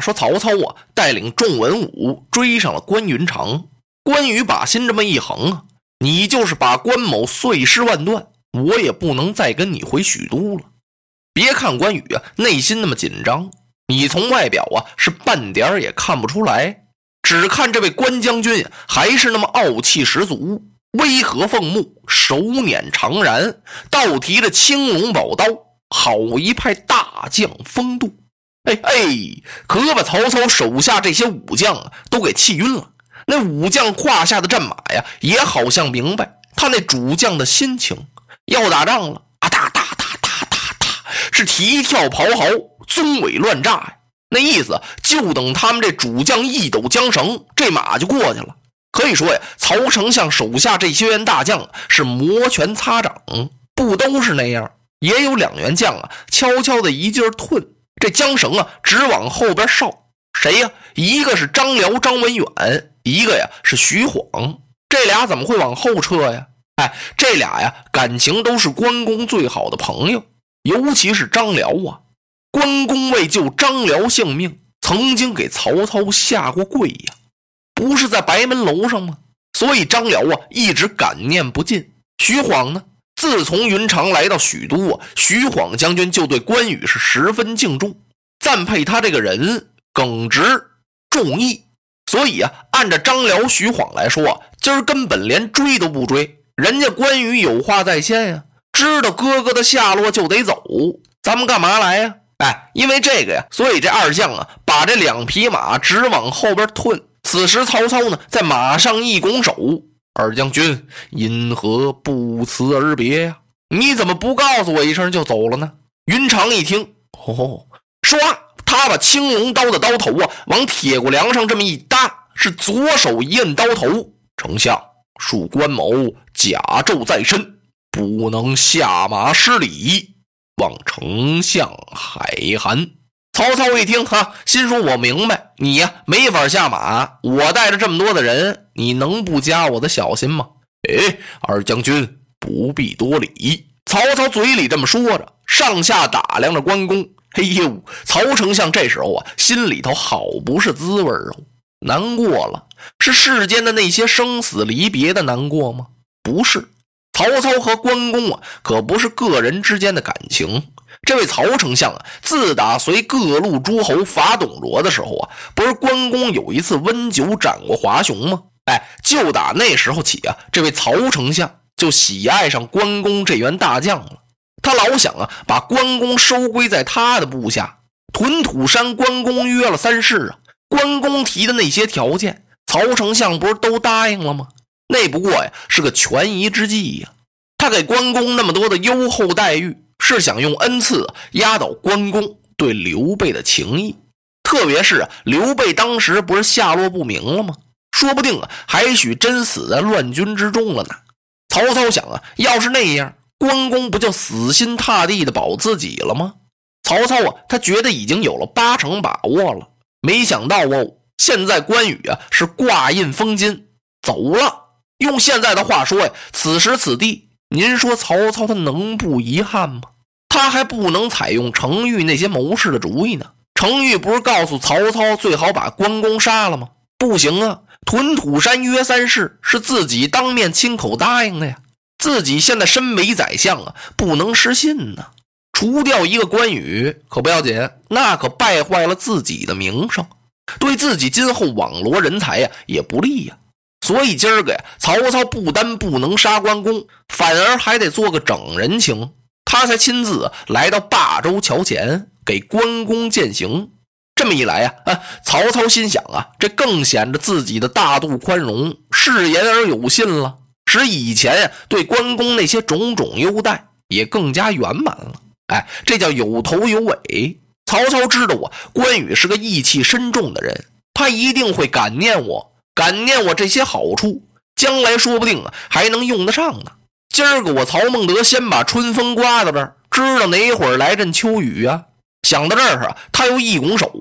说，曹操啊，带领众文武追上了关云长。关羽把心这么一横啊，你就是把关某碎尸万段，我也不能再跟你回许都了。别看关羽啊，内心那么紧张，你从外表啊是半点也看不出来。只看这位关将军，还是那么傲气十足，威和凤目，手捻长髯，倒提着青龙宝刀，好一派大将风度。哎，可把曹操手下这些武将啊都给气晕了。那武将胯下的战马呀，也好像明白他那主将的心情，要打仗了啊！哒哒哒哒哒哒，是蹄跳咆哮，鬃尾乱炸呀！那意思就等他们这主将一抖缰绳，这马就过去了。可以说呀，曹丞相手下这些员大将是摩拳擦掌，不都是那样？也有两员将啊，悄悄的一劲儿吞。这缰绳啊，直往后边哨。谁呀？一个是张辽、张文远，一个呀是徐晃。这俩怎么会往后撤呀？哎，这俩呀，感情都是关公最好的朋友。尤其是张辽啊，关公为救张辽性命，曾经给曹操下过跪呀，不是在白门楼上吗？所以张辽啊，一直感念不尽。徐晃呢？自从云长来到许都啊，徐晃将军就对关羽是十分敬重，赞佩他这个人耿直重义。所以啊，按照张辽、徐晃来说，今儿根本连追都不追。人家关羽有话在先呀，知道哥哥的下落就得走，咱们干嘛来呀？哎，因为这个呀，所以这二将啊，把这两匹马直往后边吞。此时曹操呢，在马上一拱手。二将军因何不辞而别呀？你怎么不告诉我一声就走了呢？云长一听，哦，唰，他把青龙刀的刀头啊往铁骨梁上这么一搭，是左手一摁刀头。丞相，恕关某甲胄在身，不能下马施礼，望丞相海涵。曹操一听，哈，心说：“我明白，你呀没法下马。我带着这么多的人，你能不加我的小心吗？”哎，二将军不必多礼。曹操嘴里这么说着，上下打量着关公。嘿呦，曹丞相这时候啊，心里头好不是滋味哦，难过了。是世间的那些生死离别的难过吗？不是，曹操和关公啊，可不是个人之间的感情。这位曹丞相啊，自打随各路诸侯伐董卓的时候啊，不是关公有一次温酒斩过华雄吗？哎，就打那时候起啊，这位曹丞相就喜爱上关公这员大将了。他老想啊，把关公收归在他的部下。屯土山，关公约了三世啊，关公提的那些条件，曹丞相不是都答应了吗？那不过呀，是个权宜之计呀。他给关公那么多的优厚待遇。是想用恩赐压倒关公对刘备的情谊，特别是刘备当时不是下落不明了吗？说不定啊，还许真死在乱军之中了呢。曹操想啊，要是那样，关公不就死心塌地的保自己了吗？曹操啊，他觉得已经有了八成把握了。没想到哦，现在关羽啊是挂印封金走了。用现在的话说呀，此时此地。您说曹操他能不遗憾吗？他还不能采用程昱那些谋士的主意呢。程昱不是告诉曹操最好把关公杀了吗？不行啊！屯土山约三世是自己当面亲口答应的呀。自己现在身为宰相啊，不能失信呢。除掉一个关羽可不要紧，那可败坏了自己的名声，对自己今后网罗人才呀也不利呀。所以今儿个呀，曹操不单不能杀关公，反而还得做个整人情。他才亲自来到霸州桥前给关公践行。这么一来呀，啊，曹操心想啊，这更显着自己的大度宽容、是言而有信了，使以前呀对关公那些种种优待也更加圆满了。哎，这叫有头有尾。曹操知道我，关羽是个义气深重的人，他一定会感念我。感念我这些好处，将来说不定啊还能用得上呢。今儿个我曹孟德先把春风刮到这儿，知道哪会儿来阵秋雨啊？想到这儿啊，他又一拱手：“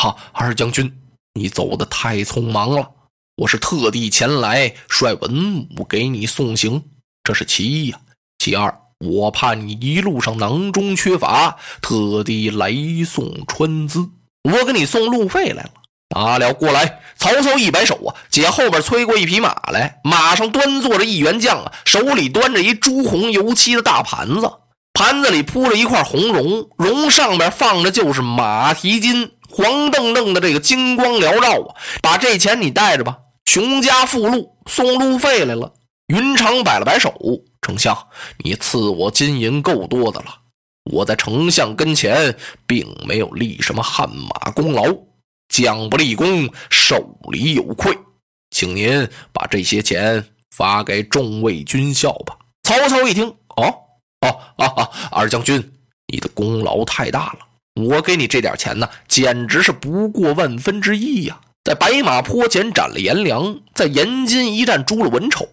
哈，二将军，你走的太匆忙了，我是特地前来率文武给你送行，这是其一呀。其二，我怕你一路上囊中缺乏，特地来送川资。我给你送路费来了。拿了过来。曹操一摆手啊，姐后边催过一匹马来，马上端坐着一员将啊，手里端着一朱红油漆的大盘子，盘子里铺着一块红绒，绒上边放着就是马蹄金，黄澄澄的这个金光缭绕啊。把这钱你带着吧，穷家富路送路费来了。云长摆了摆手，丞相，你赐我金银够多的了，我在丞相跟前并没有立什么汗马功劳。将不立功，受礼有愧，请您把这些钱发给众位军校吧。曹操一听，哦哦啊啊！二将军，你的功劳太大了，我给你这点钱呢，简直是不过万分之一呀。在白马坡前斩了颜良，在延津一战诛了文丑，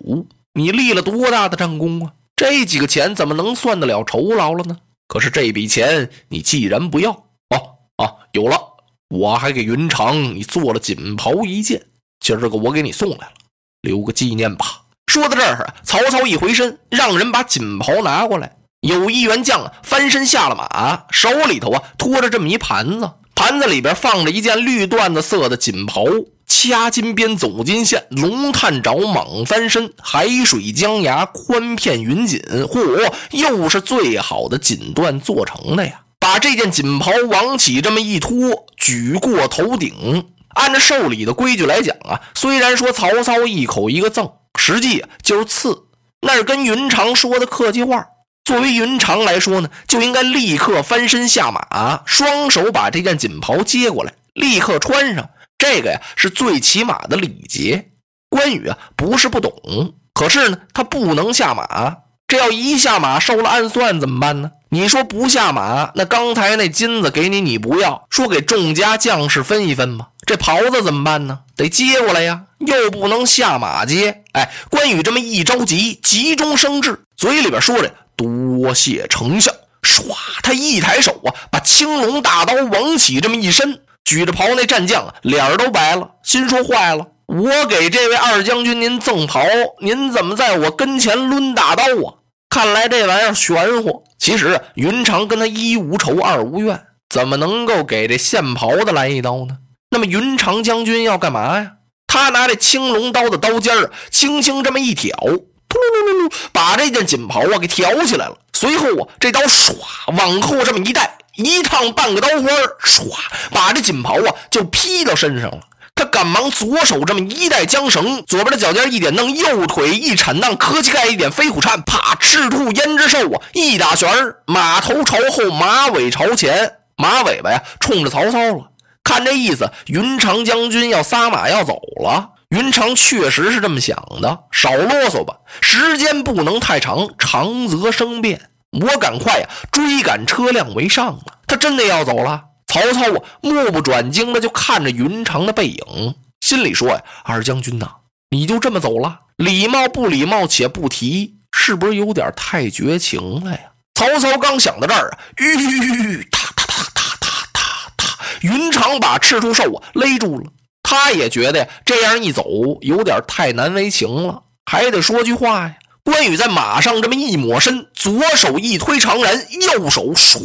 你立了多大的战功啊？这几个钱怎么能算得了酬劳了呢？可是这笔钱你既然不要，哦啊，有了。我还给云长你做了锦袍一件，今儿个我给你送来了，留个纪念吧。说到这儿曹操一回身，让人把锦袍拿过来。有一员将，翻身下了马，手里头啊托着这么一盘子，盘子里边放着一件绿缎子色的锦袍，掐金边走金线，龙探爪蟒翻身，海水江崖宽片云锦，嚯，又是最好的锦缎做成的呀。把这件锦袍往起这么一托，举过头顶。按照受礼的规矩来讲啊，虽然说曹操一口一个赠，实际就是赐，那是跟云长说的客气话。作为云长来说呢，就应该立刻翻身下马，双手把这件锦袍接过来，立刻穿上。这个呀，是最起码的礼节。关羽啊，不是不懂，可是呢，他不能下马。这要一下马受了暗算怎么办呢？你说不下马，那刚才那金子给你，你不要，说给众家将士分一分吧。这袍子怎么办呢？得接过来呀，又不能下马接。哎，关羽这么一着急，急中生智，嘴里边说着“多谢丞相”，唰，他一抬手啊，把青龙大刀往起这么一伸，举着袍那战将啊，脸都白了，心说坏了，我给这位二将军您赠袍，您怎么在我跟前抡大刀啊？看来这玩意儿玄乎。其实云长跟他一无仇二无怨，怎么能够给这线袍的来一刀呢？那么云长将军要干嘛呀？他拿这青龙刀的刀尖儿轻轻这么一挑，噗噜噜噜，把这件锦袍啊给挑起来了。随后啊，这刀唰往后这么一带，一趟半个刀花唰把这锦袍啊就披到身上了。他赶忙左手这么一带缰绳，左边的脚尖一点蹬，右腿一铲荡，磕膝盖一点飞虎颤，啪！赤兔胭脂兽啊，一打旋，马头朝后，马尾朝前，马尾巴呀冲着曹操了。看这意思，云长将军要撒马要走了。云长确实是这么想的，少啰嗦吧，时间不能太长，长则生变。我赶快呀追赶车辆为上啊！他真的要走了。曹操啊，目不转睛的就看着云长的背影，心里说呀：“二将军呐，你就这么走了？礼貌不礼貌且不提，是不是有点太绝情了呀？”曹操刚想到这儿啊，吁，踏踏踏踏踏踏踏，云长把赤兔兽啊勒住了。他也觉得呀，这样一走有点太难为情了，还得说句话呀。关羽在马上这么一抹身，左手一推长髯，右手唰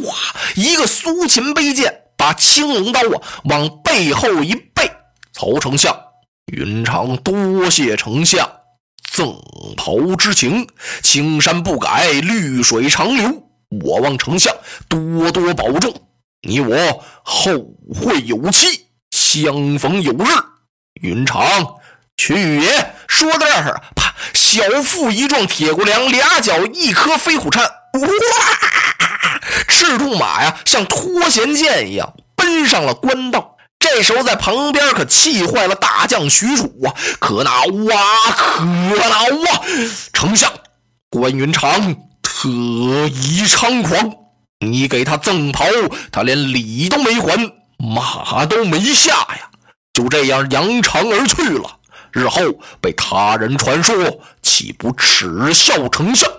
一个苏秦背剑。把青龙刀啊往背后一背，曹丞相，云长多谢丞相赠袍之情，青山不改，绿水长流。我望丞相多多保重，你我后会有期，相逢有日。云长去也！说到这儿，啪，小腹一撞，铁骨梁，俩脚一磕飞虎颤，哇！赤兔马呀，像脱弦箭一样奔上了官道。这时候在旁边可气坏了大将许褚啊！可恼啊！可恼啊！丞相，关云长特意猖狂，你给他赠袍，他连礼都没还，马都没下呀，就这样扬长而去了。日后被他人传说，岂不耻笑丞相？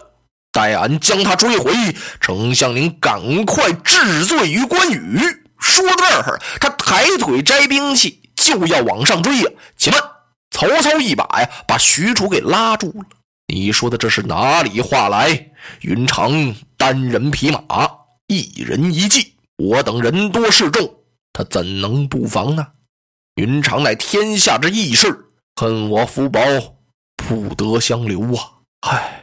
待俺将他追回，丞相您赶快治罪于关羽。说到这儿，他抬腿摘兵器，就要往上追呀。且慢，曹操一把呀，把许褚给拉住了。你说的这是哪里话来？云长单人匹马，一人一骑，我等人多势众，他怎能不防呢？云长乃天下之义士，恨我福薄，不得相留啊！唉，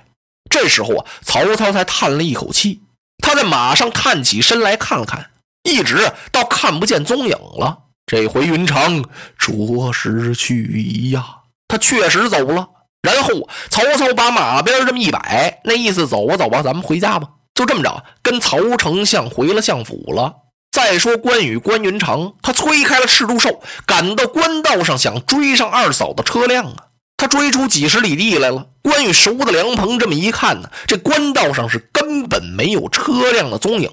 这时候啊，曹操才叹了一口气，他在马上探起身来看了看，一直到看不见踪影了。这回云长着实去矣呀，他确实走了。然后曹操把马鞭这么一摆，那意思走吧走吧，咱们回家吧。就这么着，跟曹丞相回了相府了。再说关羽关云长，他催开了赤兔兽，赶到官道上，想追上二嫂的车辆啊！他追出几十里地来了。关羽熟的凉棚，这么一看呢，这官道上是根本没有车辆的踪影。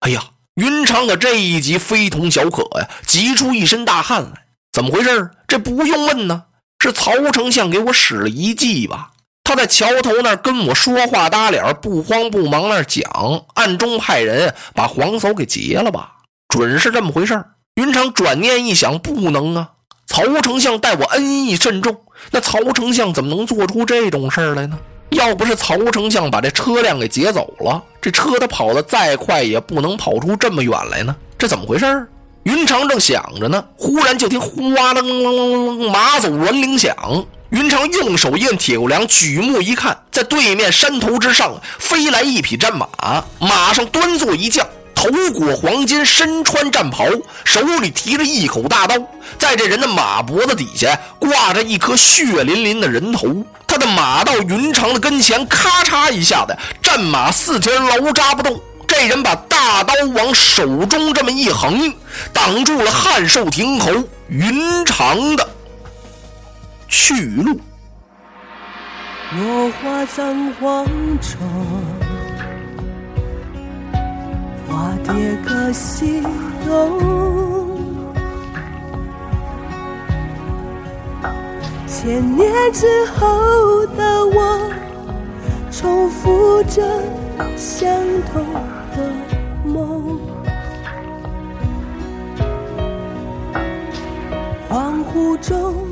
哎呀，云长可这一集非同小可呀，急出一身大汗来。怎么回事？这不用问呢，是曹丞相给我使了一计吧？他在桥头那儿跟我说话搭脸，不慌不忙那儿讲，暗中派人把黄嫂给劫了吧？准是这么回事云长转念一想，不能啊！曹丞相待我恩义甚重，那曹丞相怎么能做出这种事来呢？要不是曹丞相把这车辆给劫走了，这车他跑得再快，也不能跑出这么远来呢。这怎么回事云长正想着呢，忽然就听哗楞楞楞楞，马走銮铃响。云长用手一摁铁骨梁，举目一看，在对面山头之上飞来一匹战马，马上端坐一将，头裹黄金，身穿战袍，手里提着一口大刀，在这人的马脖子底下挂着一颗血淋淋的人头。他的马到云长的跟前，咔嚓一下子，战马四蹄牢扎不动。这人把大刀往手中这么一横，挡住了汉寿亭侯云长的。去路。落花葬黄冢，化蝶各西东。千年之后的我，重复着相同的梦。恍惚中。